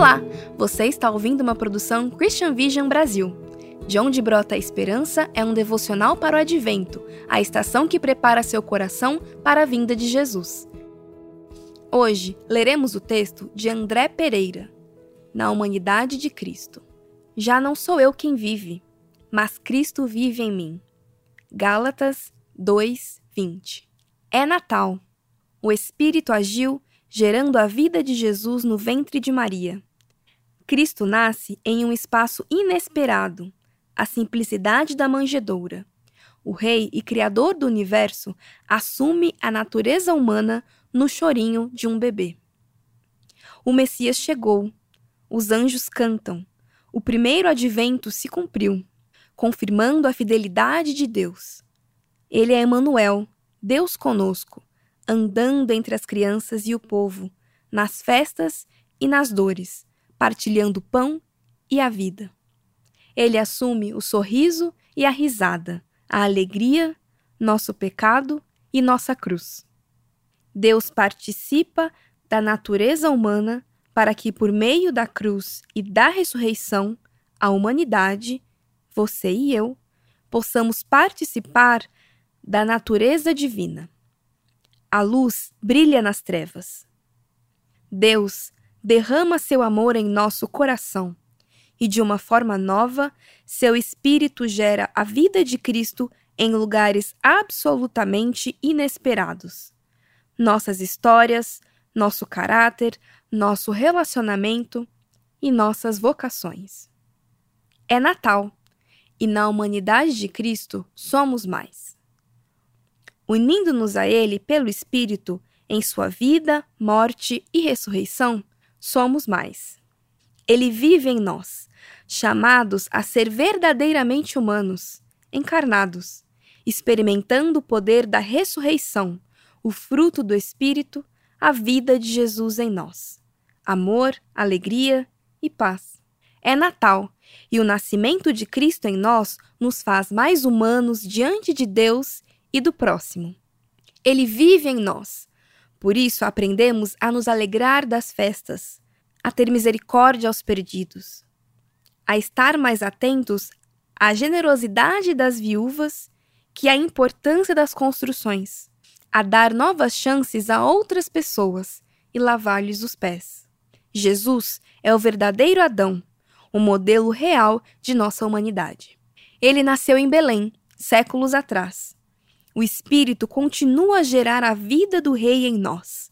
Olá, você está ouvindo uma produção Christian Vision Brasil. De onde brota a esperança é um devocional para o advento, a estação que prepara seu coração para a vinda de Jesus. Hoje leremos o texto de André Pereira, Na Humanidade de Cristo. Já não sou eu quem vive, mas Cristo vive em mim. Gálatas 2, 20. É Natal. O Espírito agiu, gerando a vida de Jesus no ventre de Maria. Cristo nasce em um espaço inesperado, a simplicidade da manjedoura. O Rei e Criador do universo assume a natureza humana no chorinho de um bebê. O Messias chegou. Os anjos cantam. O primeiro advento se cumpriu, confirmando a fidelidade de Deus. Ele é Emanuel, Deus conosco, andando entre as crianças e o povo, nas festas e nas dores, partilhando pão e a vida. Ele assume o sorriso e a risada, a alegria, nosso pecado e nossa cruz. Deus participa da natureza humana para que, por meio da cruz e da ressurreição, a humanidade, você e eu, possamos participar da natureza divina. A luz brilha nas trevas. Deus derrama seu amor em nosso coração e, de uma forma nova, seu Espírito gera a vida de Cristo em lugares absolutamente inesperados. Nossas histórias, nosso caráter, nosso relacionamento e nossas vocações. É Natal e na humanidade de Cristo somos mais. Unindo-nos a Ele pelo Espírito, em sua vida, morte e ressurreição, somos mais. Ele vive em nós, chamados a ser verdadeiramente humanos, encarnados, experimentando o poder da ressurreição, o fruto do Espírito, a vida de Jesus em nós. Amor, alegria e paz. É Natal e o nascimento de Cristo em nós nos faz mais humanos diante de Deus e do próximo. Ele vive em nós. Por isso aprendemos a nos alegrar das festas, a ter misericórdia aos perdidos, a estar mais atentos à generosidade das viúvas que à importância das construções, a dar novas chances a outras pessoas e lavar-lhes os pés. Jesus é o verdadeiro Adão o modelo real de nossa humanidade. Ele nasceu em Belém, séculos atrás. O Espírito continua a gerar a vida do Rei em nós.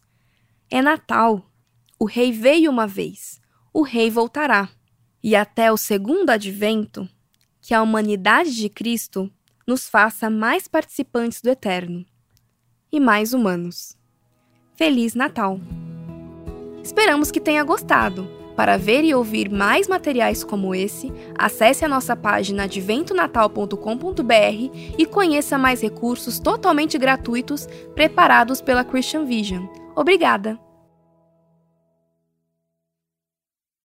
É Natal. O Rei veio uma vez, o Rei voltará. E até o segundo advento, que a humanidade de Cristo nos faça mais participantes do eterno e mais humanos. Feliz Natal! Esperamos que tenha gostado. Para ver e ouvir mais materiais como esse, acesse a nossa página adventonatal.com.br e conheça mais recursos totalmente gratuitos preparados pela Christian Vision. Obrigada!